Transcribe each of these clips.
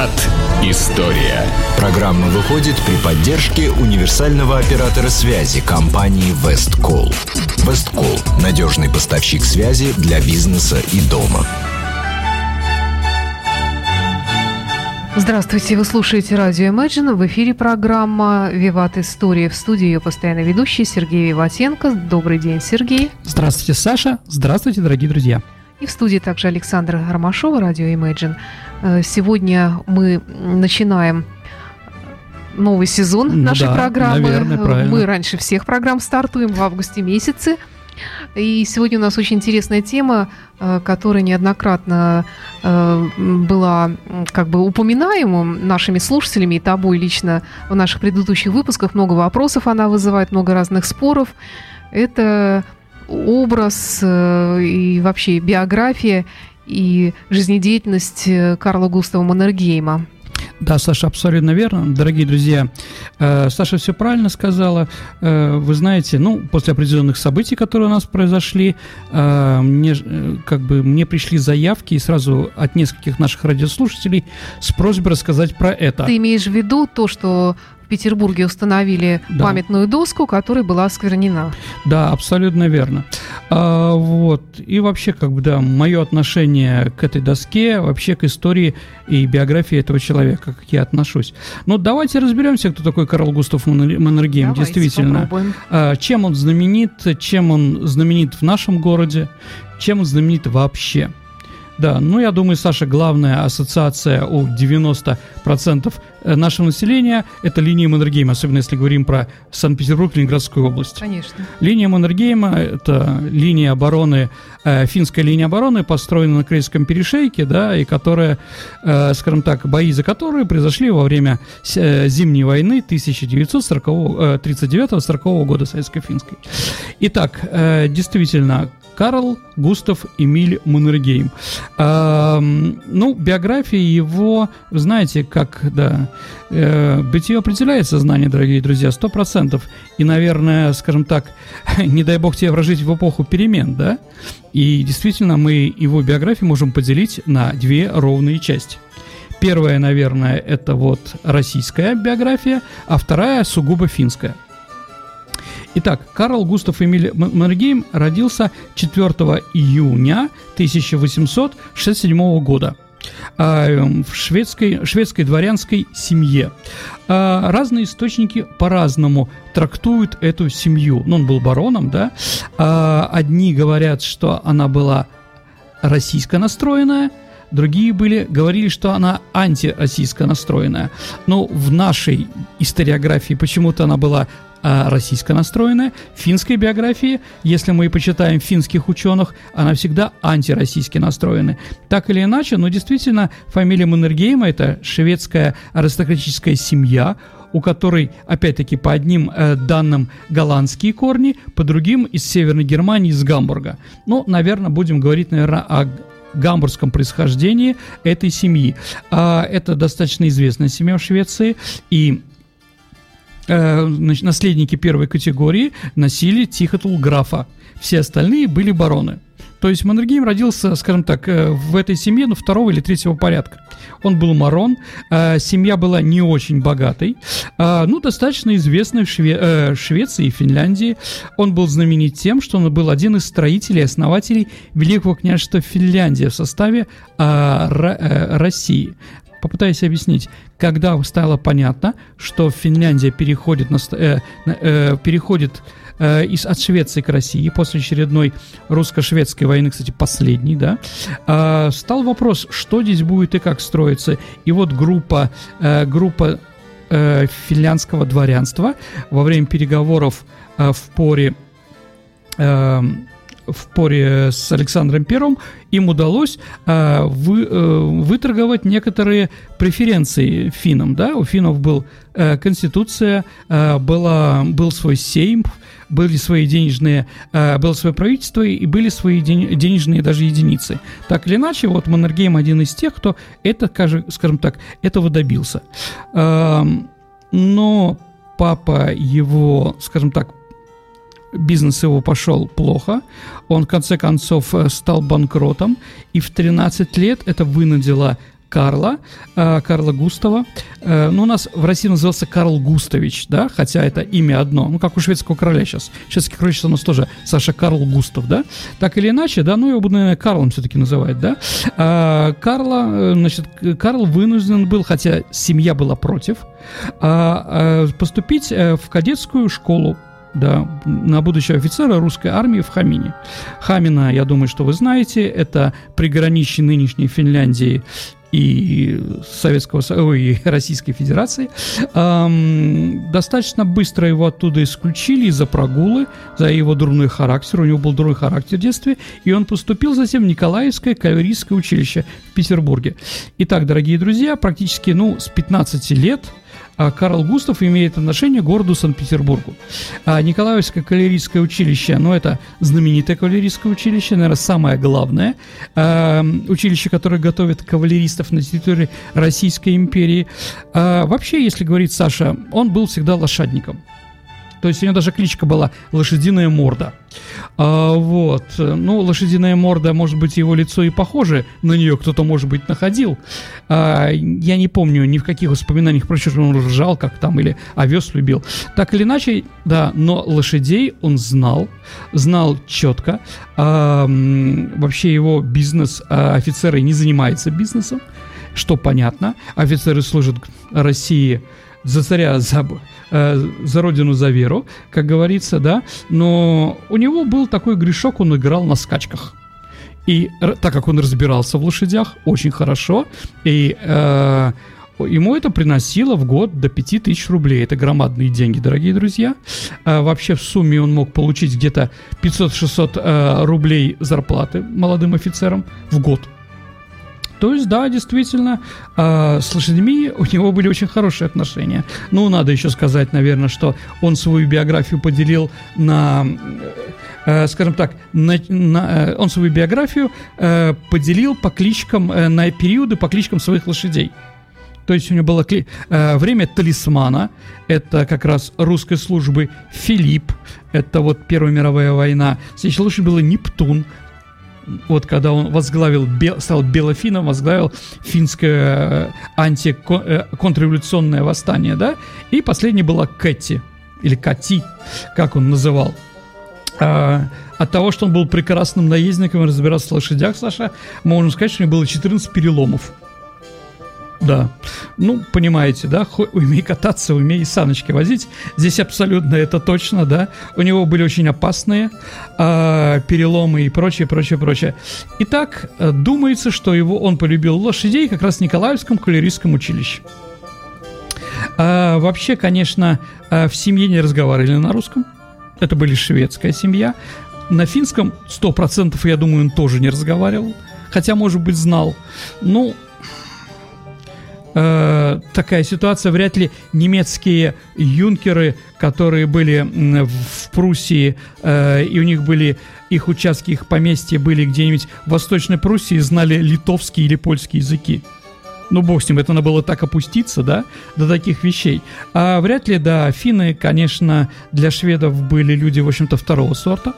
Виват История. Программа выходит при поддержке универсального оператора связи компании Весткол. Весткол – надежный поставщик связи для бизнеса и дома. Здравствуйте, вы слушаете радио Imagine. В эфире программа «Виват История». В студии ее постоянно ведущий Сергей Виватенко. Добрый день, Сергей. Здравствуйте, Саша. Здравствуйте, дорогие друзья. И в студии также Александра Ромашова, радио Imagine. Э, сегодня мы начинаем новый сезон ну нашей да, программы. Наверное, правильно. Мы раньше всех программ стартуем в августе месяце. И сегодня у нас очень интересная тема, э, которая неоднократно э, была как бы упоминаема нашими слушателями и тобой лично в наших предыдущих выпусках. Много вопросов она вызывает, много разных споров. Это образ и вообще биография и жизнедеятельность э, Карла Густава Маннергейма. Да, Саша, абсолютно верно. Дорогие друзья, э, Саша все правильно сказала. Э, вы знаете, ну, после определенных событий, которые у нас произошли, мне, как бы, мне пришли заявки и сразу от нескольких наших радиослушателей с просьбой рассказать про это. Ты имеешь в виду то, что Петербурге установили да. памятную доску, которая была осквернена. Да, абсолютно верно. А, вот. И вообще, как бы, да, мое отношение к этой доске, вообще к истории и биографии этого человека, как я отношусь. Но ну, давайте разберемся, кто такой Карл Густав Маннергейм, давайте действительно. Попробуем. А, чем он знаменит, чем он знаменит в нашем городе, чем он знаменит вообще. Да, ну я думаю, Саша, главная ассоциация у 90% э, нашего населения – это линия Маннергейма, особенно если говорим про Санкт-Петербург, Ленинградскую область. Конечно. Линия Маннергейма – это линия обороны, э, финская линия обороны, построена на Крейском перешейке, да, и которая, э, скажем так, бои за которую произошли во время э, Зимней войны 1939-1940 года Советско-финской. Итак, э, действительно, Карл Густав Эмиль Маннергейм. А, ну, биография его, знаете, как, да, э, бытие определяет сознание, дорогие друзья, сто процентов. И, наверное, скажем так, не дай бог тебе прожить в эпоху перемен, да? И действительно, мы его биографию можем поделить на две ровные части. Первая, наверное, это вот российская биография, а вторая сугубо финская – Итак, Карл Густав Эмиль Маннергейм родился 4 июня 1867 года а, эм, в шведской, шведской дворянской семье. А, разные источники по-разному трактуют эту семью. Ну, он был бароном, да. А, одни говорят, что она была российско настроенная, другие были, говорили, что она антироссийско настроенная. Но в нашей историографии почему-то она была российско настроенная. В финской биографии, если мы почитаем финских ученых, она всегда антироссийски настроена. Так или иначе, но действительно фамилия Маннергейма – это шведская аристократическая семья, у которой, опять-таки, по одним э, данным голландские корни, по другим из Северной Германии, из Гамбурга. Ну, наверное, будем говорить, наверное, о гамбургском происхождении этой семьи. А, это достаточно известная семья в Швеции, и э, наследники первой категории носили титул графа. Все остальные были бароны. То есть Маннергейм родился, скажем так, э, в этой семье, ну, второго или третьего порядка. Он был марон, э, семья была не очень богатой, э, ну, достаточно известной в Шве э, Швеции и Финляндии. Он был знаменит тем, что он был один из строителей, основателей Великого княжества Финляндия в составе э, э, России. Попытаюсь объяснить. Когда стало понятно, что Финляндия переходит, на, э, э, переходит э, из, от Швеции к России после очередной русско-шведской войны, кстати, последней, да, э, стал вопрос, что здесь будет и как строится. И вот группа, э, группа э, финляндского дворянства во время переговоров э, в поре э, в поре с Александром Первым им удалось э, вы, э, выторговать некоторые преференции финнам. Да? У финнов был э, конституция, э, была, был свой сейм, были свои денежные, э, было свое правительство и были свои день, денежные даже единицы. Так или иначе, вот Маннергейм один из тех, кто это, скажем так, этого добился. Э, но папа его, скажем так, бизнес его пошел плохо, он в конце концов э, стал банкротом, и в 13 лет это вынудило Карла, э, Карла Густава. Э, ну, у нас в России назывался Карл Густавич, да, хотя это имя одно, ну, как у шведского короля сейчас. Шведский король сейчас у нас тоже Саша Карл Густав, да. Так или иначе, да, ну, его наверное, Карлом все-таки называть, да. Карла, значит, Карл вынужден был, хотя семья была против, поступить в кадетскую школу да, на будущего офицера русской армии в Хамине. Хамина, я думаю, что вы знаете, это приграничье нынешней Финляндии и Советского ой, и Российской Федерации. Эм, достаточно быстро его оттуда исключили из-за прогулы, за его дурной характер. У него был дурной характер в детстве, и он поступил затем в Николаевское кавалерийское училище в Петербурге. Итак, дорогие друзья, практически ну, с 15 лет – Карл Густав имеет отношение к городу Санкт-Петербургу. А Николаевское кавалерийское училище, ну, это знаменитое кавалерийское училище, наверное, самое главное э, училище, которое готовит кавалеристов на территории Российской империи. А вообще, если говорить Саша, он был всегда лошадником. То есть у него даже кличка была «Лошадиная морда». А, вот. Ну, лошадиная морда, может быть, его лицо и похоже на нее кто-то, может быть, находил. А, я не помню ни в каких воспоминаниях про что он ржал, как там, или овес любил. Так или иначе, да, но лошадей он знал, знал четко. А, вообще его бизнес, а, офицеры не занимаются бизнесом, что понятно. Офицеры служат России за царя, за, э, за родину, за веру, как говорится, да, но у него был такой грешок, он играл на скачках. И так как он разбирался в лошадях очень хорошо, и э, ему это приносило в год до 5000 рублей. Это громадные деньги, дорогие друзья. А вообще в сумме он мог получить где-то 500-600 э, рублей зарплаты молодым офицерам в год. То есть, да, действительно, э, с лошадьми у него были очень хорошие отношения. Ну, надо еще сказать, наверное, что он свою биографию поделил на, э, скажем так, на, на, э, он свою биографию э, поделил по кличкам, э, на периоды по кличкам своих лошадей. То есть у него было кли... э, время талисмана, это как раз русской службы Филипп, это вот Первая мировая война. Следующей лошадь было Нептун, вот когда он возглавил, стал Белофином, возглавил финское э, антиконтрреволюционное э, восстание, да, и последней была Кэти, или Кати, как он называл. А, от того, что он был прекрасным наездником и разбирался в лошадях, Саша, можно сказать, что у него было 14 переломов. Да. Ну, понимаете, да, умей кататься, умей саночки возить. Здесь абсолютно это точно, да. У него были очень опасные э, переломы и прочее, прочее, прочее. Итак, э, думается, что его он полюбил лошадей как раз в Николаевском кавалерийском училище. А, вообще, конечно, э, в семье не разговаривали на русском. Это были шведская семья. На финском 100% я думаю, он тоже не разговаривал. Хотя, может быть, знал. Ну, э, такая ситуация, вряд ли немецкие юнкеры, которые были в Пруссии, э, и у них были их участки, их поместья были где-нибудь в Восточной Пруссии, знали литовский или польский языки. Ну, бог с ним, это надо было так опуститься, да, до таких вещей. А вряд ли, да, финны, конечно, для шведов были люди, в общем-то, второго сорта.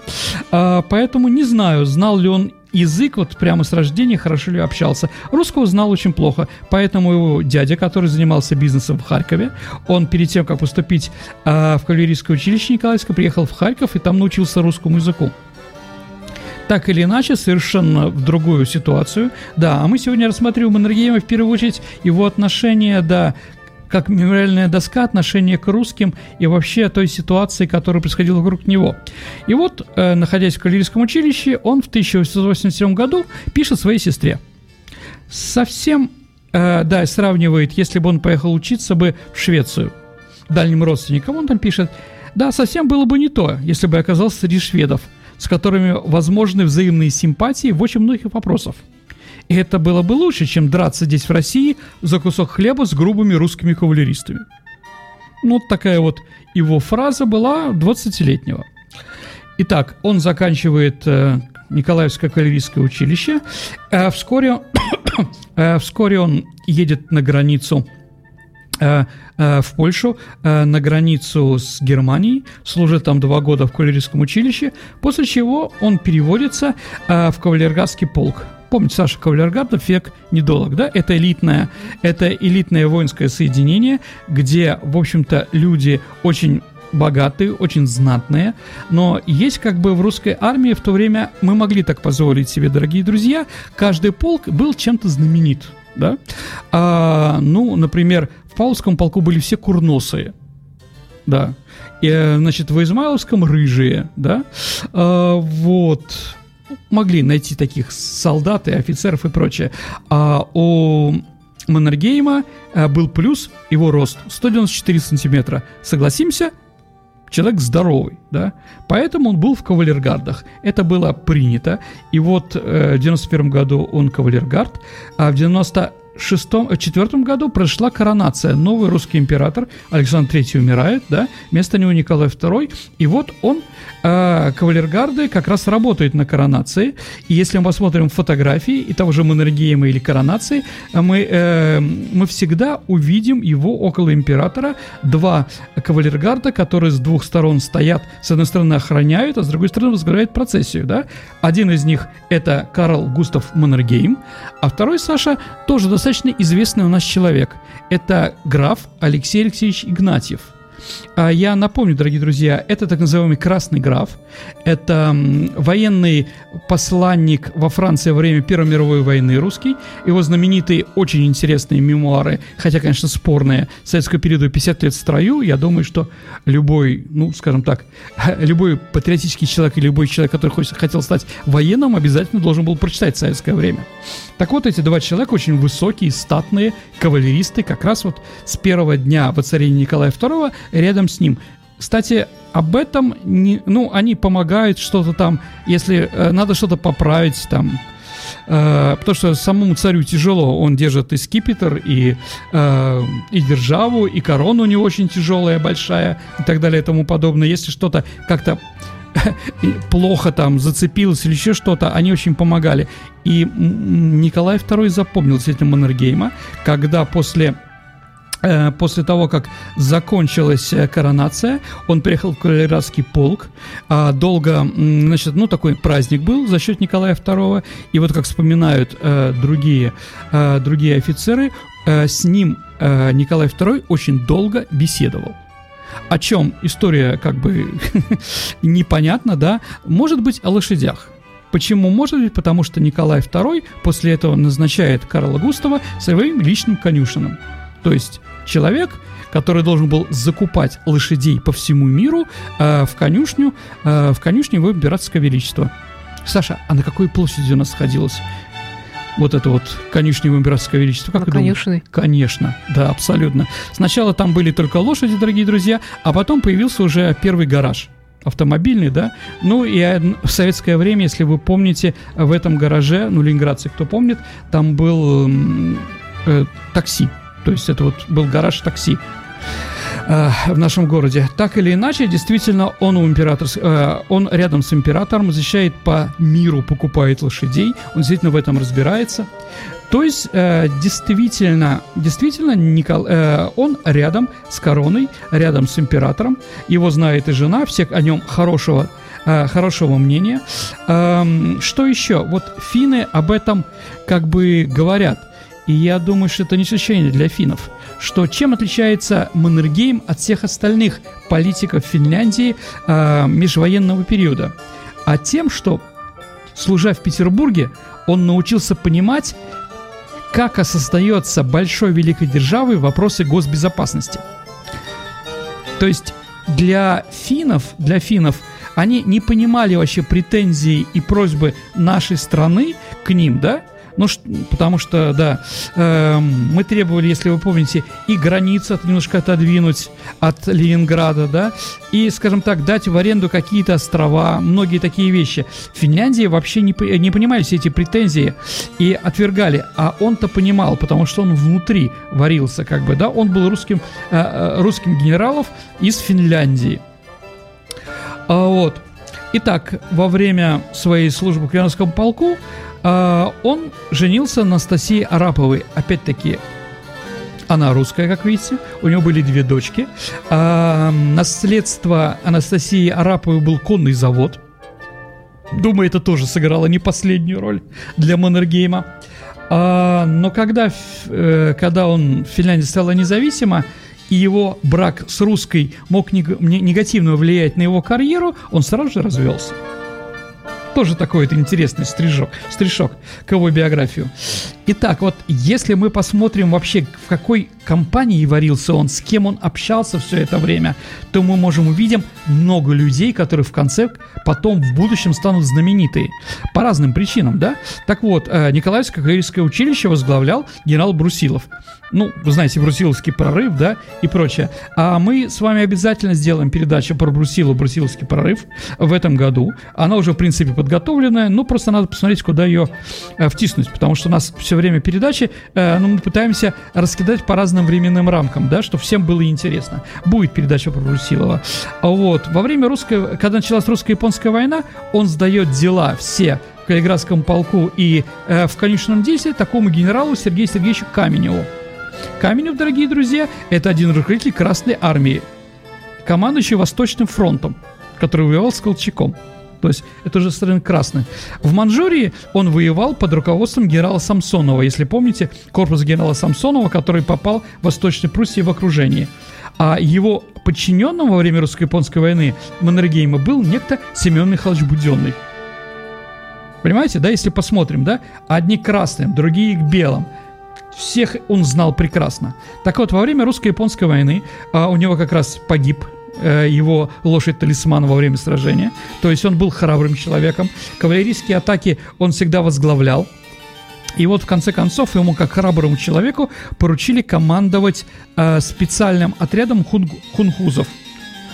А, поэтому не знаю, знал ли он язык вот прямо с рождения хорошо ли общался. Русского знал очень плохо, поэтому его дядя, который занимался бизнесом в Харькове, он перед тем, как поступить э, в кавалерийское училище Николаевское, приехал в Харьков и там научился русскому языку так или иначе, совершенно в другую ситуацию. Да, а мы сегодня рассматриваем Маннергейма в первую очередь его отношение, да, как мемориальная доска отношение к русским и вообще той ситуации, которая происходила вокруг него. И вот, э, находясь в кавалерийском училище, он в 1887 году пишет своей сестре. Совсем, э, да, сравнивает, если бы он поехал учиться бы в Швецию, дальним родственникам, он там пишет, да, совсем было бы не то, если бы оказался среди шведов, с которыми возможны взаимные симпатии в очень многих вопросах. Это было бы лучше, чем драться здесь в России за кусок хлеба с грубыми русскими кавалеристами. Ну, вот такая вот его фраза была 20-летнего. Итак, он заканчивает э, Николаевское кавалерийское училище. Э, вскоре, э, вскоре он едет на границу э, э, в Польшу, э, на границу с Германией, служит там два года в кавалерийском училище, после чего он переводится в кавалергардский полк помните, Саша Кавалергардов век недолг, да? Это элитное, это элитное воинское соединение, где, в общем-то, люди очень богатые, очень знатные, но есть как бы в русской армии в то время мы могли так позволить себе, дорогие друзья, каждый полк был чем-то знаменит, да? А, ну, например, в Павловском полку были все курносые, да, и, э, значит, в Измайловском рыжие, да, а, вот, могли найти таких солдат и офицеров и прочее, а у Маннергейма э, был плюс его рост 194 сантиметра. Согласимся, человек здоровый, да, поэтому он был в кавалергардах. Это было принято, и вот э, в 91 году он кавалергард, а в 90 шестом, четвертом году прошла коронация. Новый русский император Александр III умирает, да, вместо него Николай II. И вот он, э, кавалергарды, как раз работает на коронации. И если мы посмотрим фотографии и того же Маннергейма или коронации, мы, э, мы всегда увидим его около императора. Два кавалергарда, которые с двух сторон стоят, с одной стороны охраняют, а с другой стороны возглавляют процессию, да. Один из них это Карл Густав Маннергейм, а второй, Саша, тоже достаточно достаточно известный у нас человек. Это граф Алексей Алексеевич Игнатьев – я напомню, дорогие друзья, это так называемый красный граф. Это военный посланник во Франции во время Первой мировой войны русский. Его знаменитые, очень интересные мемуары, хотя, конечно, спорные, советского периода 50 лет в строю. Я думаю, что любой, ну, скажем так, любой патриотический человек или любой человек, который хотел стать военным, обязательно должен был прочитать советское время. Так вот, эти два человека очень высокие, статные кавалеристы, как раз вот с первого дня воцарения Николая II рядом с ним. Кстати, об этом, не, ну, они помогают что-то там, если э, надо что-то поправить там, э, потому что самому царю тяжело, он держит и скипетр, и, э, и державу, и корону него очень тяжелая, большая, и так далее, и тому подобное. Если что-то как-то плохо там зацепилось или еще что-то, они очень помогали. И Николай II запомнил с этим Маннергейма, когда после после того, как закончилась э, коронация, он приехал в Кавалерийский полк. А долго, значит, ну, такой праздник был за счет Николая II. И вот, как вспоминают э, другие, э, другие офицеры, э, с ним э, Николай II очень долго беседовал. О чем история как бы непонятна, да? Может быть, о лошадях. Почему может быть? Потому что Николай II после этого назначает Карла Густава своим личным конюшином. То есть человек, который должен был закупать лошадей по всему миру э, в конюшню, э, в конюшне его императорское величество. Саша, а на какой площади у нас сходилось вот это вот конюшня его императорского величества? Как на конюшной? Конечно, да, абсолютно. Сначала там были только лошади, дорогие друзья, а потом появился уже первый гараж автомобильный, да. Ну и в советское время, если вы помните, в этом гараже, ну, ленинградцы, кто помнит, там был э, такси то есть это вот был гараж такси э, в нашем городе. Так или иначе, действительно, он у император, э, он рядом с императором, защищает по миру, покупает лошадей, он действительно в этом разбирается. То есть, э, действительно, действительно, Никол, э, он рядом с короной, рядом с императором, его знает и жена, всех о нем хорошего, э, хорошего мнения. Э, что еще? Вот финны об этом как бы говорят – и я думаю, что это не исключение для финнов, что чем отличается Маннергейм от всех остальных политиков Финляндии э, межвоенного периода? А тем, что, служа в Петербурге, он научился понимать, как осознается большой великой державой вопросы госбезопасности. То есть для финнов, для финнов они не понимали вообще претензии и просьбы нашей страны к ним, да, ну, потому что, да, э, мы требовали, если вы помните, и границу немножко отодвинуть от Ленинграда, да, и, скажем так, дать в аренду какие-то острова, многие такие вещи. В Финляндии вообще не, не понимали все эти претензии и отвергали, а он-то понимал, потому что он внутри варился, как бы, да, он был русским, э, э русским генералов из Финляндии. А, вот. Итак, во время своей службы в Квяновском полку он женился на Анастасии Араповой. Опять-таки, она русская, как видите. У него были две дочки. А, наследство Анастасии Араповой был конный завод. Думаю, это тоже сыграло не последнюю роль для Маннергейма. А, но когда, э, когда он, Финляндия стала независима, и его брак с русской мог негативно влиять на его карьеру, он сразу же развелся. Тоже такой вот интересный стрижок, стрижок к его биографию. Итак, вот если мы посмотрим вообще, в какой компании варился он, с кем он общался все это время, то мы можем увидеть много людей, которые в конце, потом в будущем станут знаменитые. По разным причинам, да? Так вот, э, Николаевское кавалерийское училище возглавлял генерал Брусилов. Ну, вы знаете, Брусиловский прорыв, да, и прочее. А мы с вами обязательно сделаем передачу про Брусилов, Брусиловский прорыв в этом году. Она уже, в принципе, подготовленная, но просто надо посмотреть, куда ее э, втиснуть, потому что у нас все время передачи, э, ну, мы пытаемся раскидать по разным временным рамкам, да, чтобы всем было интересно. Будет передача про Брусилова. Вот. Во время русской, когда началась русско-японская война, он сдает дела все в Калининградском полку и э, в конечном действии такому генералу Сергею Сергеевичу Каменеву. Каменев, дорогие друзья, это один руководитель Красной Армии, командующий Восточным фронтом, который воевал с Колчаком. То есть это уже страны красные. В Манчжурии он воевал под руководством генерала Самсонова. Если помните, корпус генерала Самсонова, который попал в Восточной Пруссии в окружении. А его подчиненным во время русско-японской войны Маннергейма был некто Семен Михайлович Буденный. Понимаете, да, если посмотрим, да, одни красным, другие к белым – всех он знал прекрасно. Так вот, во время русско-японской войны а, у него как раз погиб э, его лошадь-талисман во время сражения. То есть он был храбрым человеком. Кавалерийские атаки он всегда возглавлял. И вот в конце концов ему, как храброму человеку, поручили командовать э, специальным отрядом хунг- хунхузов.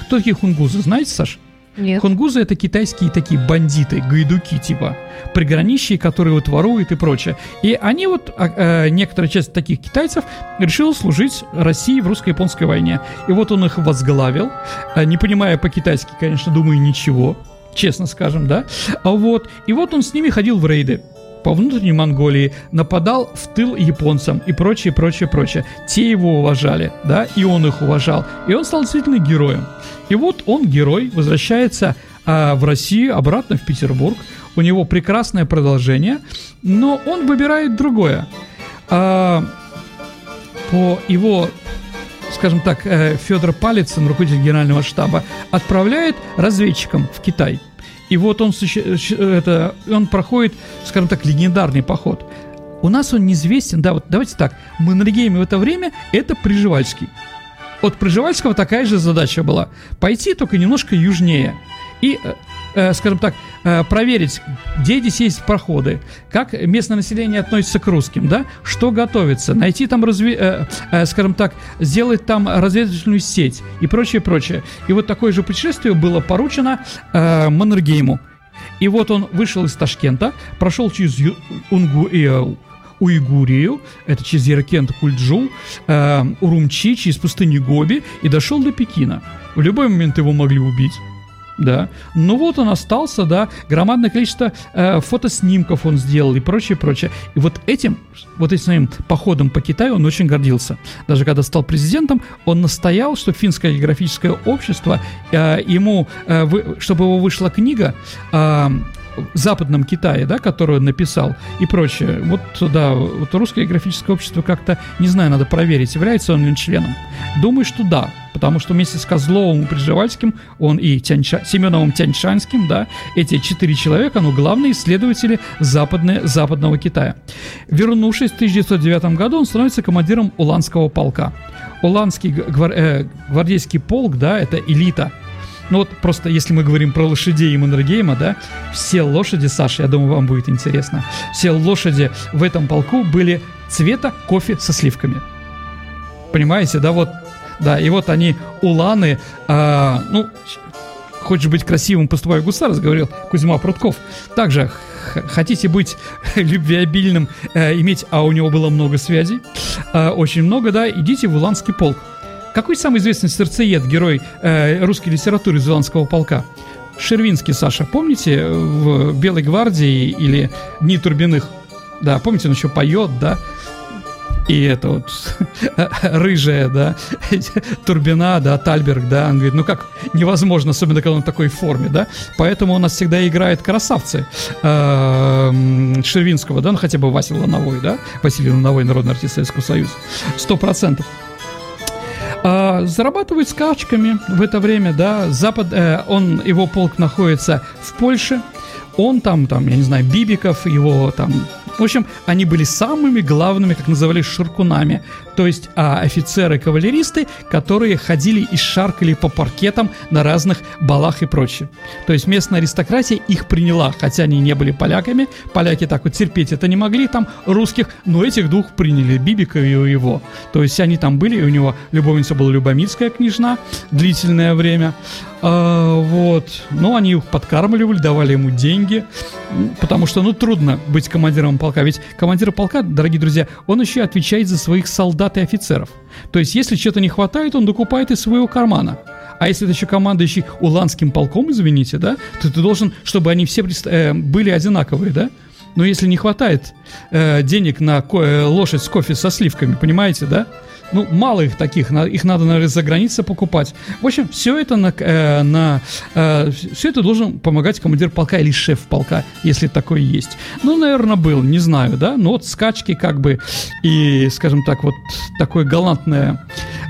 Кто такие хунгузы, знаете, Саш? Нет. Хунгузы это китайские такие бандиты, гайдуки типа, приграничье, которые вот воруют и прочее. И они вот, а, э, некоторая часть таких китайцев решила служить России в русско-японской войне. И вот он их возглавил, э, не понимая по-китайски, конечно, думаю, ничего, честно скажем, да. А вот, и вот он с ними ходил в рейды по внутренней Монголии, нападал в тыл японцам и прочее, прочее, прочее. Те его уважали, да, и он их уважал. И он стал действительно героем. И вот он, герой, возвращается а, в Россию, обратно в Петербург. У него прекрасное продолжение, но он выбирает другое. А, по его скажем так, э, Федор Палицын, руководитель генерального штаба, отправляет разведчикам в Китай – и вот он, это, он проходит, скажем так, легендарный поход. У нас он неизвестен, да, вот давайте так, Маннергейм в это время это Приживальский. От Приживальского такая же задача была. Пойти только немножко южнее. И э, э, скажем так, э, проверить, где здесь есть проходы, как местное население относится к русским, да, что готовится, найти там, разви, э, скажем так, сделать там разведывательную сеть и прочее, прочее. И вот такое же путешествие было поручено Маннергейму. И вот он вышел из Ташкента, прошел через Унгу, Уйгурию, это через Яркент, Кульджу, э, Урумчи, через пустыню Гоби и дошел до Пекина. В любой момент его могли убить да. Ну вот он остался, да, громадное количество э, фотоснимков он сделал и прочее, прочее. И вот этим, вот этим своим походом по Китаю он очень гордился. Даже когда стал президентом, он настоял, что финское географическое общество э, ему, э, вы, чтобы его вышла книга э, западном Китае, да, которую написал и прочее. Вот, да, вот русское географическое общество как-то, не знаю, надо проверить, является он ли членом. Думаю, что да, потому что вместе с Козловым и Приживальским, он и Тяньша, Семеновым Тяньшанским, да, эти четыре человека, ну, главные исследователи западные, западного Китая. Вернувшись в 1909 году, он становится командиром Уланского полка. Уланский гвар, э, гвардейский полк, да, это элита – ну вот просто если мы говорим про лошадей и Маннергейма, да, все лошади, Саша, я думаю, вам будет интересно, все лошади в этом полку были цвета кофе со сливками. Понимаете, да, вот, да, и вот они, уланы, а, ну, хочешь быть красивым, поступай в гусар, говорил Кузьма Прутков. Также хотите быть любвеобильным, э, иметь, а у него было много связей, э, очень много, да, идите в Уланский полк. Какой самый известный сердцеед, герой э, русской литературы Зеландского полка? Шервинский, Саша, помните, в «Белой гвардии» или «Дни Турбиных»? Да, помните, он еще поет, да? и это вот рыжая, да, Турбина, да, Тальберг, да, он говорит, ну как невозможно, особенно когда он в такой форме, да, поэтому у нас всегда играет красавцы э, Шервинского, да, ну хотя бы Василий Лановой, да, Василий Лановой, народный артист Советского Союза, сто процентов. А, зарабатывает скачками в это время, да, Запад, э, он, его полк находится в Польше, он там, там, я не знаю, Бибиков, его там. В общем, они были самыми главными, как называли, ширкунами, то есть а, офицеры-кавалеристы, которые ходили и шаркали по паркетам на разных балах и прочее. То есть местная аристократия их приняла, хотя они не были поляками, поляки так вот терпеть это не могли, там русских, но этих двух приняли, Бибика и его. То есть они там были, и у него любовница была Любомирская княжна длительное время, а, вот. Ну, они их подкармливали, давали ему деньги, потому что, ну, трудно быть командиром полка. Ведь командир полка, дорогие друзья, он еще отвечает за своих солдат и офицеров. То есть, если чего-то не хватает, он докупает из своего кармана. А если ты еще командующий уланским полком, извините, да, то ты должен, чтобы они все э, были одинаковые, да? Но если не хватает э, денег на ко- э, лошадь с кофе со сливками, понимаете, да? Ну, мало их таких, их надо, наверное, за границей покупать. В общем, все это, на, э, на, э, все это должен помогать командир полка или шеф полка, если такой есть. Ну, наверное, был, не знаю, да, но вот скачки как бы и, скажем так, вот такое галантное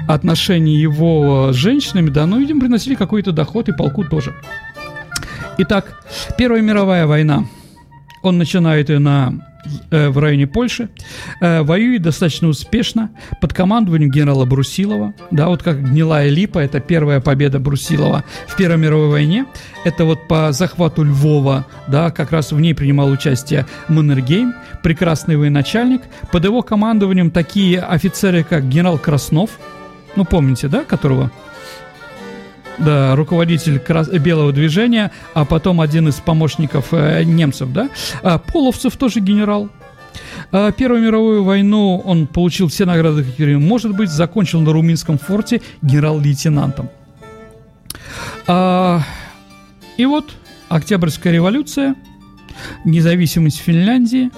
отношение его с женщинами, да, ну, видимо, приносили какой-то доход и полку тоже. Итак, Первая мировая война. Он начинает ее на в районе Польши, э, воюет достаточно успешно под командованием генерала Брусилова. Да, вот как гнилая липа, это первая победа Брусилова в Первой мировой войне. Это вот по захвату Львова, да, как раз в ней принимал участие Маннергейм, прекрасный военачальник. Под его командованием такие офицеры, как генерал Краснов, ну помните, да, которого да, руководитель крас- белого движения, а потом один из помощников э, немцев, да. А Половцев тоже генерал. А Первую мировую войну он получил все награды, какие может быть, закончил на Румынском форте генерал-лейтенантом. А, и вот Октябрьская революция, независимость Финляндии.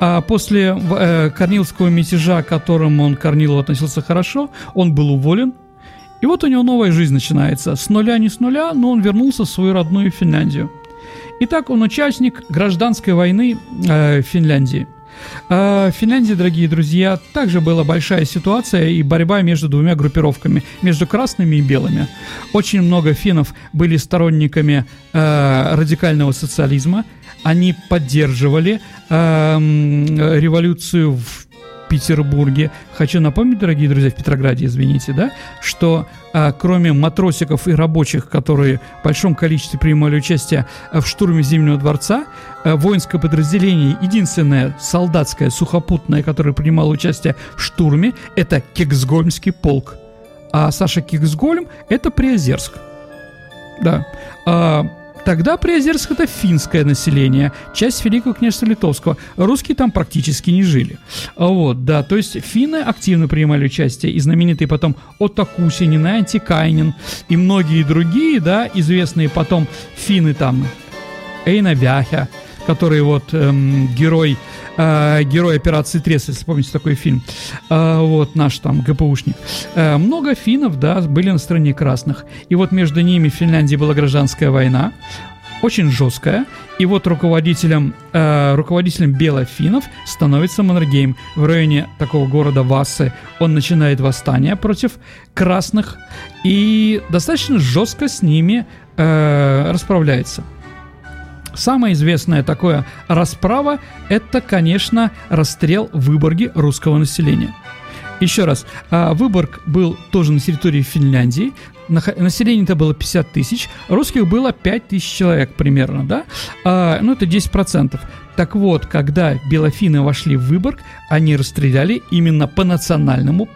А после э, Корнилского мятежа, к которому он Корнилов относился хорошо, он был уволен – и вот у него новая жизнь начинается. С нуля не с нуля, но он вернулся в свою родную Финляндию. Итак, он участник гражданской войны э, Финляндии. Э, в Финляндии, дорогие друзья, также была большая ситуация и борьба между двумя группировками, между красными и белыми. Очень много финнов были сторонниками э, радикального социализма. Они поддерживали э, революцию в Петербурге. Хочу напомнить, дорогие друзья, в Петрограде, извините, да, что а, кроме матросиков и рабочих, которые в большом количестве принимали участие а, в штурме Зимнего дворца, а, воинское подразделение, единственное солдатское, сухопутное, которое принимало участие в штурме, это Кексгольмский полк. А Саша Кексгольм – это Приозерск. Да. А, Тогда Приозерск это финское население, часть Великого княжества Литовского. Русские там практически не жили. Вот, да, то есть финны активно принимали участие, и знаменитые потом Отто Кусинин, Антикайнин и многие другие, да, известные потом финны там, Эйна Вяхя, который вот эм, герой э, герой операции Трес, если помните такой фильм, э, вот наш там ГПУшник. Э, много финнов, да, были на стороне красных. И вот между ними в Финляндии была гражданская война, очень жесткая. И вот руководителем, э, руководителем белофинов становится Маннергейм. В районе такого города Вассы он начинает восстание против красных и достаточно жестко с ними э, расправляется. Самое известное такое расправа – это, конечно, расстрел в Выборге русского населения. Еще раз, а, Выборг был тоже на территории Финляндии, население это было 50 тысяч, русских было 5 тысяч человек примерно, да, а, ну это 10%. Так вот, когда белофины вошли в Выборг, они расстреляли именно по национальному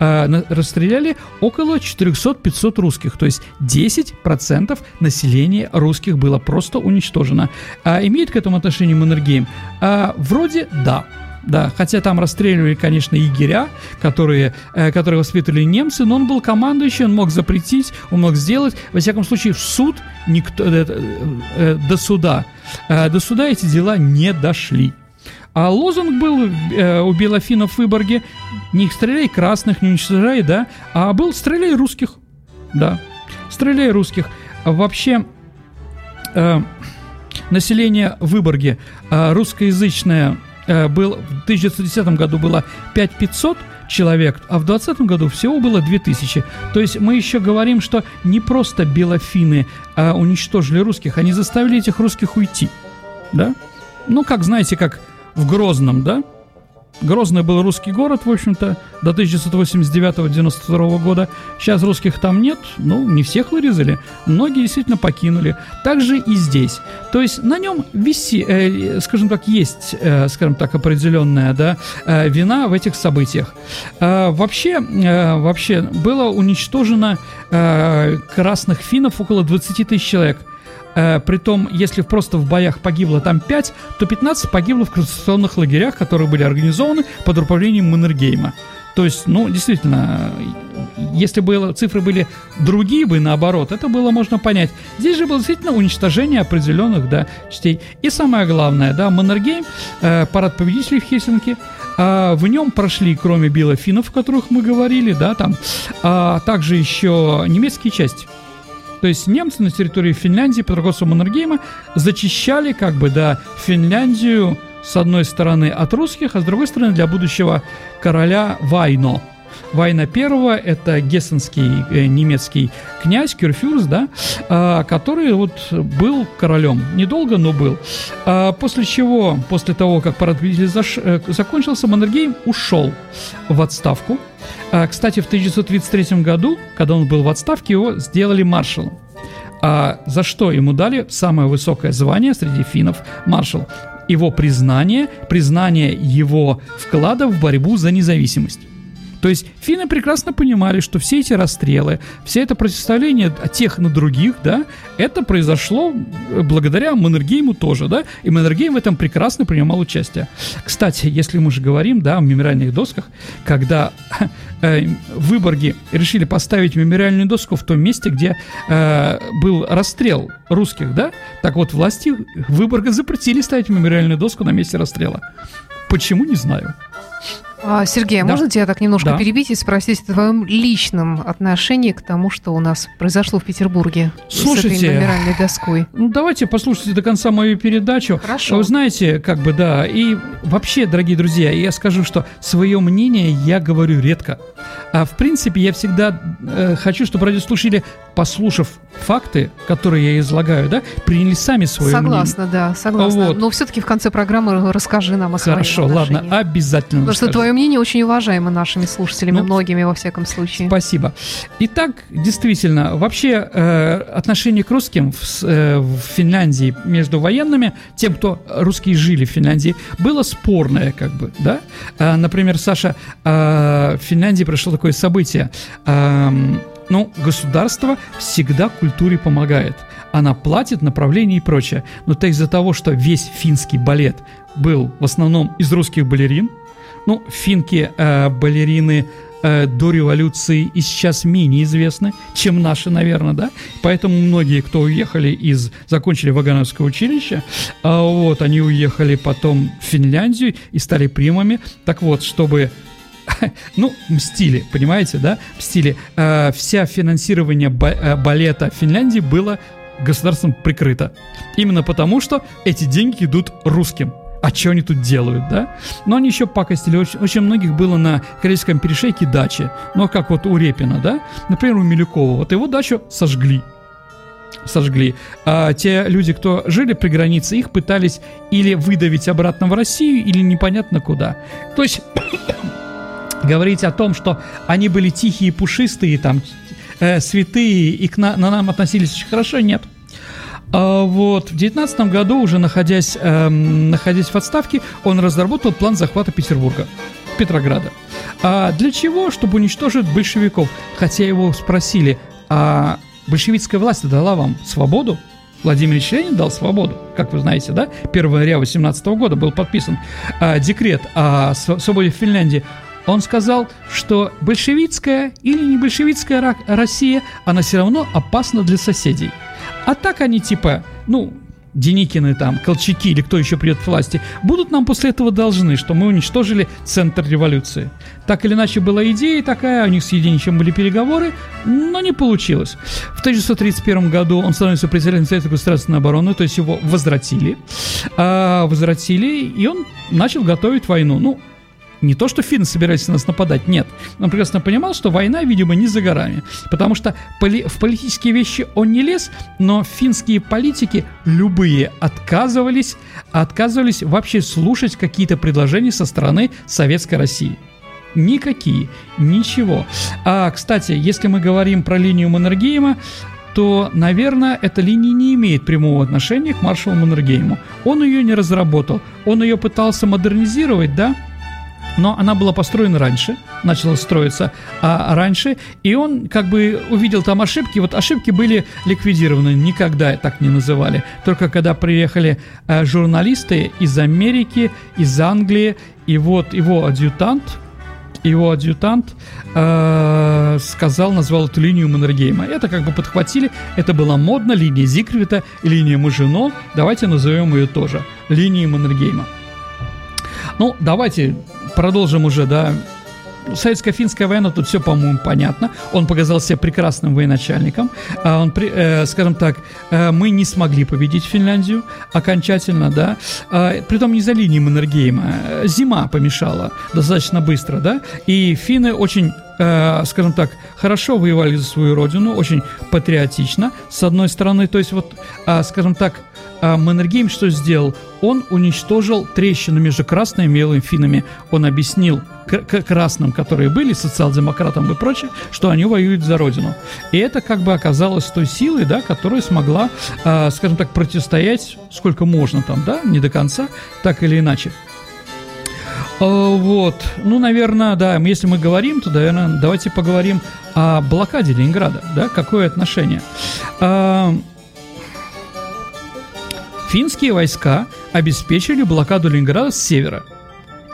э, расстреляли около 400-500 русских, то есть 10% населения русских было просто уничтожено. А имеет к этому отношение Маннергейм? А, вроде да. Да, хотя там расстреливали, конечно, егеря, которые, э, которые воспитывали немцы, но он был командующий, он мог запретить, он мог сделать. Во всяком случае, в суд никто, э, э, до суда, э, до суда эти дела не дошли. А лозунг был э, у белофинов в Выборге не стреляй красных, не уничтожай, да, а был стреляй русских, да, стреляй русских. Вообще, э, население в Выборге э, русскоязычное э, был, в 1910 году было 5500 человек, а в 2020 году всего было 2000. То есть мы еще говорим, что не просто белофины а уничтожили русских, они заставили этих русских уйти, да? Ну, как, знаете, как в Грозном, да? Грозный был русский город, в общем-то, до 1989-92 года. Сейчас русских там нет, ну, не всех вырезали, многие действительно покинули. Также и здесь. То есть на нем виси, э, скажем так, есть, э, скажем так, определенная, да, э, вина в этих событиях. Э, вообще, э, вообще было уничтожено э, красных финнов около 20 тысяч человек – Э, притом, если просто в боях погибло там 5, то 15 погибло в концентрационных лагерях, которые были организованы под управлением Маннергейма. То есть, ну, действительно, если бы цифры были другие бы, наоборот, это было можно понять. Здесь же было действительно уничтожение определенных, да, частей. И самое главное, да, Маннергейм, э, парад победителей в Хельсинки, э, в нем прошли, кроме Билла о которых мы говорили, да, там, а также еще немецкие части. То есть немцы на территории Финляндии под руководством Маннергейма зачищали как бы, да, Финляндию с одной стороны от русских, а с другой стороны для будущего короля Вайно. Вайна первого – это гессенский э, немецкий князь, Кюрфюрс, да, э, который вот был королем. Недолго, но был. А после чего, после того, как парад заш... э, закончился, Маннергейм ушел в отставку. А, кстати, в 1933 году, когда он был в отставке, его сделали маршалом. А за что ему дали самое высокое звание среди финнов – маршал. Его признание, признание его вклада в борьбу за независимость. То есть финны прекрасно понимали, что все эти расстрелы, все это противостояние тех на других, да, это произошло благодаря Маннергейму тоже, да, и Маннергейм в этом прекрасно принимал участие. Кстати, если мы же говорим, да, о мемориальных досках, когда э, в Выборге решили поставить мемориальную доску в том месте, где э, был расстрел русских, да, так вот власти Выборга запретили ставить мемориальную доску на месте расстрела. Почему, не знаю. А, Сергей, а да. можно тебя так немножко да. перебить и спросить о твоем личном отношении к тому, что у нас произошло в Петербурге Слушайте, с этой мемориальной доской? Ну, давайте послушайте до конца мою передачу. Хорошо. Вы знаете, как бы, да, и вообще, дорогие друзья, я скажу, что свое мнение я говорю редко. А в принципе, я всегда э, хочу, чтобы радиослушатели, послушав факты, которые я излагаю, да, приняли сами свое согласна, мнение. да, согласна. Вот. Но все-таки в конце программы расскажи нам о Хорошо, своем ладно, обязательно. Потому что твое мнение очень уважаемо нашими слушателями, ну, многими во всяком случае. Спасибо. Итак, действительно, вообще э, отношение к русским в, э, в Финляндии между военными, тем, кто русские жили в Финляндии, было спорное, как бы, да. Э, например, Саша, э, в Финляндии прошло такое событие. Э, ну, государство всегда культуре помогает. Она платит направление и прочее. Но то из-за того, что весь финский балет был в основном из русских балерин, ну, финки э, э, до революции и сейчас менее известны, чем наши, наверное, да. Поэтому многие, кто уехали из, закончили Вагановское училище, э, вот, они уехали потом в Финляндию и стали примами. Так вот, чтобы ну, мстили, понимаете, да, мстили. Э, вся финансирование э, балета в Финляндии было государством прикрыто. Именно потому, что эти деньги идут русским. А что они тут делают, да? Но они еще пакостили. Очень, очень многих было на Корейском перешейке дачи. Ну, как вот у Репина, да? Например, у Милюкова. Вот его дачу сожгли сожгли. А те люди, кто жили при границе, их пытались или выдавить обратно в Россию, или непонятно куда. То есть говорить о том, что они были тихие, пушистые, там, э, святые и к на, на нам относились очень хорошо, нет. А вот в девятнадцатом году, уже находясь, э, находясь в отставке, он разработал план захвата Петербурга, Петрограда. А для чего? Чтобы уничтожить большевиков. Хотя его спросили, а большевистская власть дала вам свободу? Владимир Ильич Ленин дал свободу, как вы знаете, да? 1 января 18 года был подписан э, декрет о свободе Финляндии. Он сказал, что большевистская или не большевистская Россия, она все равно опасна для соседей. А так они типа, ну, Деникины там, Колчаки или кто еще придет к власти, будут нам после этого должны, что мы уничтожили центр революции. Так или иначе была идея такая, у них с Единичем были переговоры, но не получилось. В 1931 году он становится председателем Совета государственной обороны, то есть его возвратили, а, возвратили, и он начал готовить войну. Ну, не то, что финны собирались на нас нападать, нет. Он прекрасно понимал, что война, видимо, не за горами. Потому что поли- в политические вещи он не лез, но финские политики любые отказывались, отказывались вообще слушать какие-то предложения со стороны Советской России. Никакие, ничего. А, кстати, если мы говорим про линию Маннергейма, то, наверное, эта линия не имеет прямого отношения к маршалу Маннергейму. Он ее не разработал, он ее пытался модернизировать, да, но она была построена раньше, начала строиться а раньше, и он как бы увидел там ошибки, вот ошибки были ликвидированы, никогда так не называли, только когда приехали э, журналисты из Америки, из Англии, и вот его адъютант, его адъютант э, сказал, назвал эту линию Маннергейма. Это как бы подхватили, это была модно, линия Зигфрида, линия Мажино, давайте назовем ее тоже, линией Маннергейма. Ну, давайте продолжим уже, да. Советско-финская война, тут все, по-моему, понятно. Он показал себя прекрасным военачальником. А он, э, скажем так, э, мы не смогли победить Финляндию окончательно, да. Э, притом не за линией Маннергейма. Зима помешала достаточно быстро, да. И финны очень э, скажем так, хорошо воевали за свою родину, очень патриотично, с одной стороны, то есть вот, э, скажем так, э, Маннергейм что сделал? Он уничтожил трещину между красными и белыми финами. Он объяснил красным, которые были социал-демократам и прочее, что они воюют за родину. И это как бы оказалось той силой, да, которая смогла, э, скажем так, противостоять сколько можно там, да, не до конца, так или иначе. Э, вот, ну, наверное, да, если мы говорим, то, наверное, давайте поговорим о блокаде Ленинграда, да, какое отношение. Э, финские войска обеспечили блокаду Ленинграда с севера.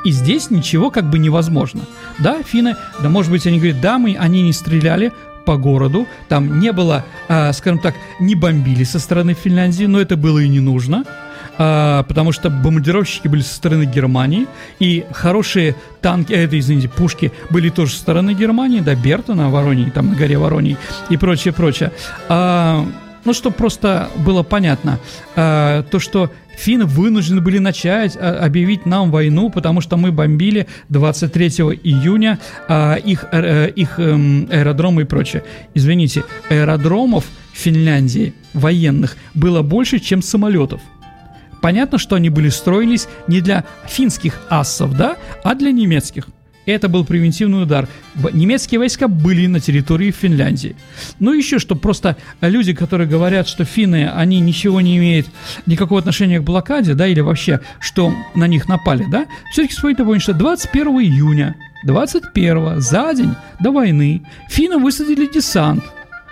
И здесь ничего как бы невозможно. Да, финны, да, может быть, они говорят, да, мы, они не стреляли по городу, там не было, э, скажем так, не бомбили со стороны Финляндии, но это было и не нужно а, потому что бомбардировщики были со стороны Германии, и хорошие танки, э, это, извините, пушки были тоже со стороны Германии, да, Берта на Воронии, там на горе Воронии и прочее, прочее. А, ну, чтобы просто было понятно, а, то, что финны вынуждены были начать а, объявить нам войну, потому что мы бомбили 23 июня а, их, а, их а, аэродромы и прочее. Извините, аэродромов Финляндии военных было больше, чем самолетов. Понятно, что они были строились не для финских ассов, да, а для немецких. Это был превентивный удар. Немецкие войска были на территории Финляндии. Ну, еще что, просто люди, которые говорят, что финны, они ничего не имеют, никакого отношения к блокаде, да, или вообще, что на них напали, да, все-таки стоит напомнить, что 21 июня, 21 за день до войны, финны высадили десант,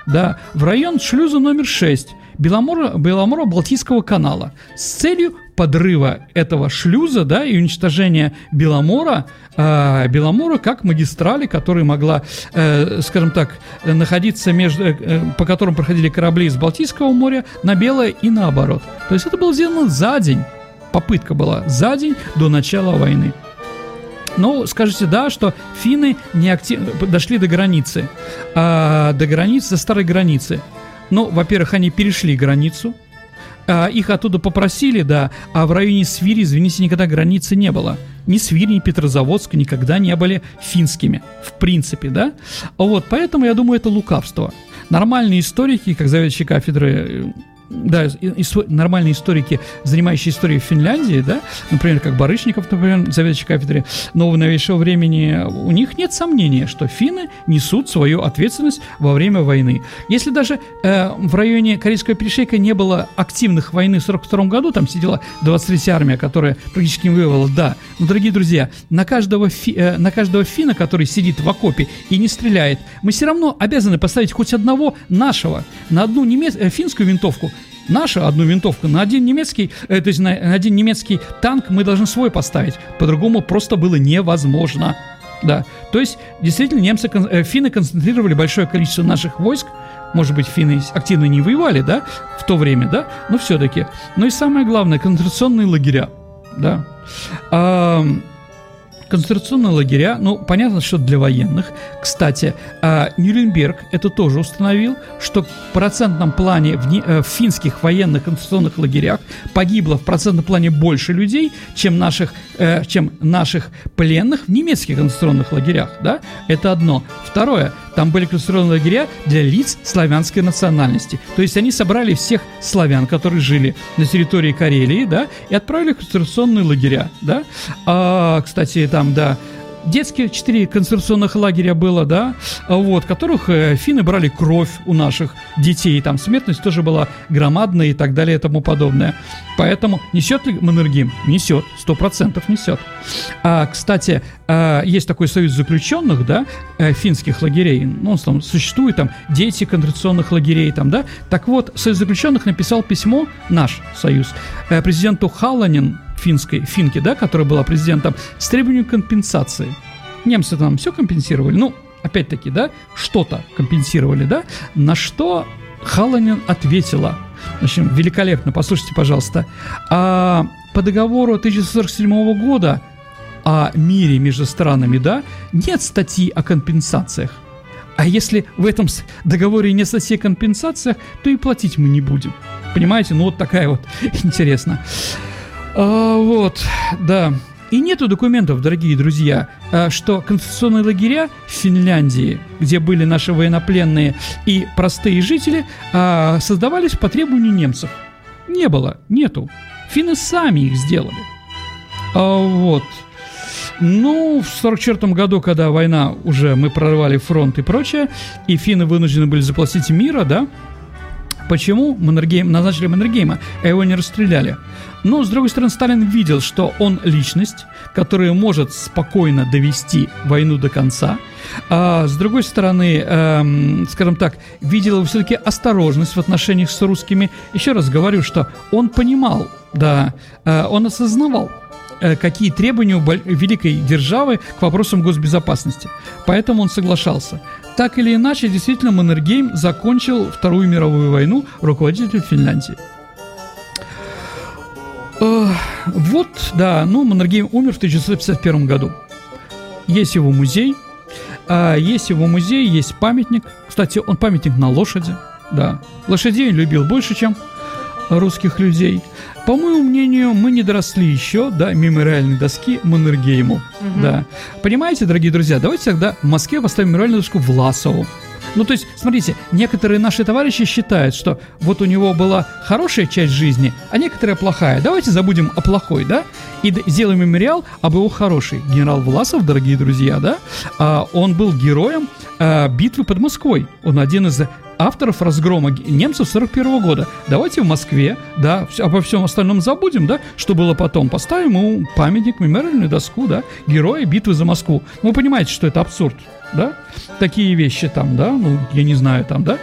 да, в район шлюза номер 6 Беломора, Беломоро-Балтийского канала с целью подрыва этого шлюза, да, и уничтожения Беломора, э, Беломора как магистрали, которая могла, э, скажем так, находиться между, э, по которым проходили корабли из Балтийского моря на Белое и наоборот. То есть это было сделано за день, попытка была за день до начала войны. Ну, скажите, да, что финны не актив... дошли до границы, а, до границы, до старой границы. Ну, во-первых, они перешли границу, а, их оттуда попросили, да, а в районе Свири, извините, никогда границы не было. Ни Свири, ни Петрозаводск никогда не были финскими, в принципе, да. Вот, поэтому я думаю, это лукавство. Нормальные историки, как заведующие кафедры да, исто- нормальные историки, занимающие историей Финляндии, да, например, как Барышников, например, заведующий кафедры нового новейшего времени, у них нет сомнения, что финны несут свою ответственность во время войны. Если даже э, в районе Корейского перешейка не было активных войны в 1942 году, там сидела 23-я армия, которая практически не воевала, да, но, дорогие друзья, на каждого, фи, э, на каждого финна, который сидит в окопе и не стреляет, мы все равно обязаны поставить хоть одного нашего на одну немец... э, финскую винтовку наша одну винтовку на один немецкий, э, то есть на, один немецкий танк мы должны свой поставить. По-другому просто было невозможно. Да, то есть действительно немцы, э, финны концентрировали большое количество наших войск Может быть, финны активно не воевали, да, в то время, да, но все-таки. Но и самое главное, концентрационные лагеря, да. А, концентрационные лагеря, ну, понятно, что для военных. Кстати, а, Нюрнберг это тоже установил, что в процентном плане в, не, э, в финских военных концентрационных лагерях погибло в процентном плане больше людей, чем наших, э, чем наших пленных в немецких концентрационных лагерях, да? Это одно. Второе, там были концентрационные лагеря для лиц славянской национальности. То есть они собрали всех славян, которые жили на территории Карелии, да, и отправили в концентрационные лагеря, да. А, кстати, там, да, детские четыре концентрационных лагеря было, да, вот, которых э, финны брали кровь у наших детей, там смертность тоже была громадная и так далее и тому подобное. Поэтому несет ли Маннергейм? Несет, сто процентов несет. А, кстати, а, есть такой союз заключенных, да, э, финских лагерей, ну, там существует там дети концентрационных лагерей, там, да, так вот, союз заключенных написал письмо, наш союз, э, президенту Халанин, финской, финки, да, которая была президентом, с требованием компенсации. Немцы там все компенсировали, ну, опять-таки, да, что-то компенсировали, да, на что Халанин ответила, общем, великолепно, послушайте, пожалуйста, а, по договору 1947 года о мире между странами, да, нет статьи о компенсациях. А если в этом договоре нет статьи о компенсациях, то и платить мы не будем. Понимаете? Ну вот такая вот интересно. А, вот, да. И нету документов, дорогие друзья, а, что концентрационные лагеря в Финляндии, где были наши военнопленные и простые жители, а, создавались по требованию немцев. Не было, нету. Финны сами их сделали. Вот. Ну, в 44 году, когда война уже, мы прорвали фронт и прочее, и финны вынуждены были заплатить мира, да, Почему Маннергейм, назначили Маннергейма, а его не расстреляли? Но, с другой стороны, Сталин видел, что он личность, которая может спокойно довести войну до конца. А с другой стороны, эм, скажем так, видел все-таки осторожность в отношениях с русскими. Еще раз говорю, что он понимал, да, э, он осознавал, э, какие требования у великой державы к вопросам госбезопасности. Поэтому он соглашался. Так или иначе, действительно, Маннергейм закончил Вторую мировую войну руководителем Финляндии. Вот, да, ну, Маннергейм умер в 1951 году. Есть его музей, а, есть его музей, есть памятник. Кстати, он памятник на лошади, да. Лошадей он любил больше, чем русских людей. По моему мнению, мы не доросли еще до мемориальной доски Маннергейму. Угу. Да. Понимаете, дорогие друзья, давайте тогда в Москве поставим мемориальную доску Власову. Ну, то есть, смотрите, некоторые наши товарищи считают, что вот у него была хорошая часть жизни, а некоторая плохая. Давайте забудем о плохой, да? И сделаем мемориал об его хорошей. Генерал Власов, дорогие друзья, да? А, он был героем а, битвы под Москвой. Он один из авторов разгрома немцев 41 года. Давайте в Москве, да, обо всем остальном забудем, да, что было потом. Поставим ему памятник, мемориальную доску, да, героя битвы за Москву. Вы понимаете, что это абсурд, да? Такие вещи там, да, ну, я не знаю там, да.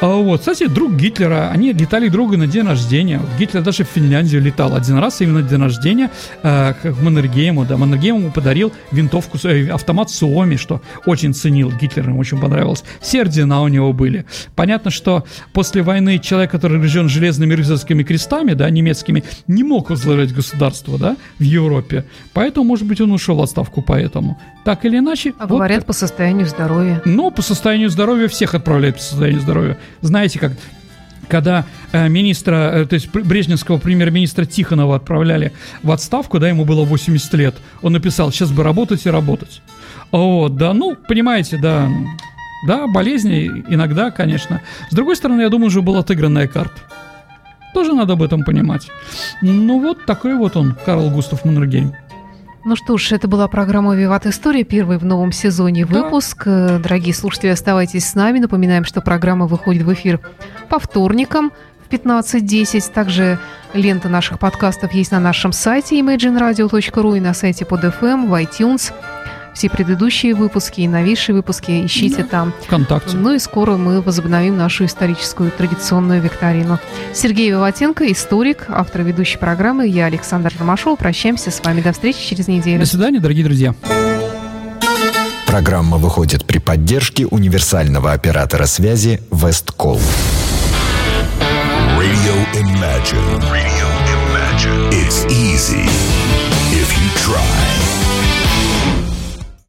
А вот, кстати, друг Гитлера, они летали друга на день рождения. Гитлер даже в Финляндию летал один раз именно на день рождения э, к Маннергейму, да, Маннергейм ему подарил винтовку, э, автомат Суоми, что очень ценил Гитлер, ему очень понравилось. Все ордена у него были. Понятно, что после войны человек, который рожден железными рыцарскими крестами, да, немецкими, не мог возглавлять государство, да, в Европе. Поэтому, может быть, он ушел в отставку поэтому. Так или иначе. А вот говорят, так. Состоянию здоровья. Ну, по состоянию здоровья всех отправляют по состоянию здоровья. Знаете, как когда э, министра, э, то есть брежневского премьер-министра Тихонова отправляли в отставку, да, ему было 80 лет, он написал, сейчас бы работать и работать. Вот, да, ну, понимаете, да, да, болезни иногда, конечно. С другой стороны, я думаю, уже была отыгранная карта. Тоже надо об этом понимать. Ну вот такой вот он, Карл Густав Маннергейм. Ну что ж, это была программа «Виват История», первый в новом сезоне выпуск. Да. Дорогие слушатели, оставайтесь с нами. Напоминаем, что программа выходит в эфир по вторникам в 15.10. Также лента наших подкастов есть на нашем сайте imagineradio.ru и на сайте под FM, в iTunes – все предыдущие выпуски и новейшие выпуски ищите да. там. Вконтакте. Ну и скоро мы возобновим нашу историческую традиционную викторину. Сергей Виватенко, историк, автор ведущей программы. Я Александр Ромашова. Прощаемся с вами. До встречи через неделю. До свидания, дорогие друзья. Программа выходит при поддержке универсального оператора связи Весткол. Radio Imagine. Radio Imagine. It's easy if you try.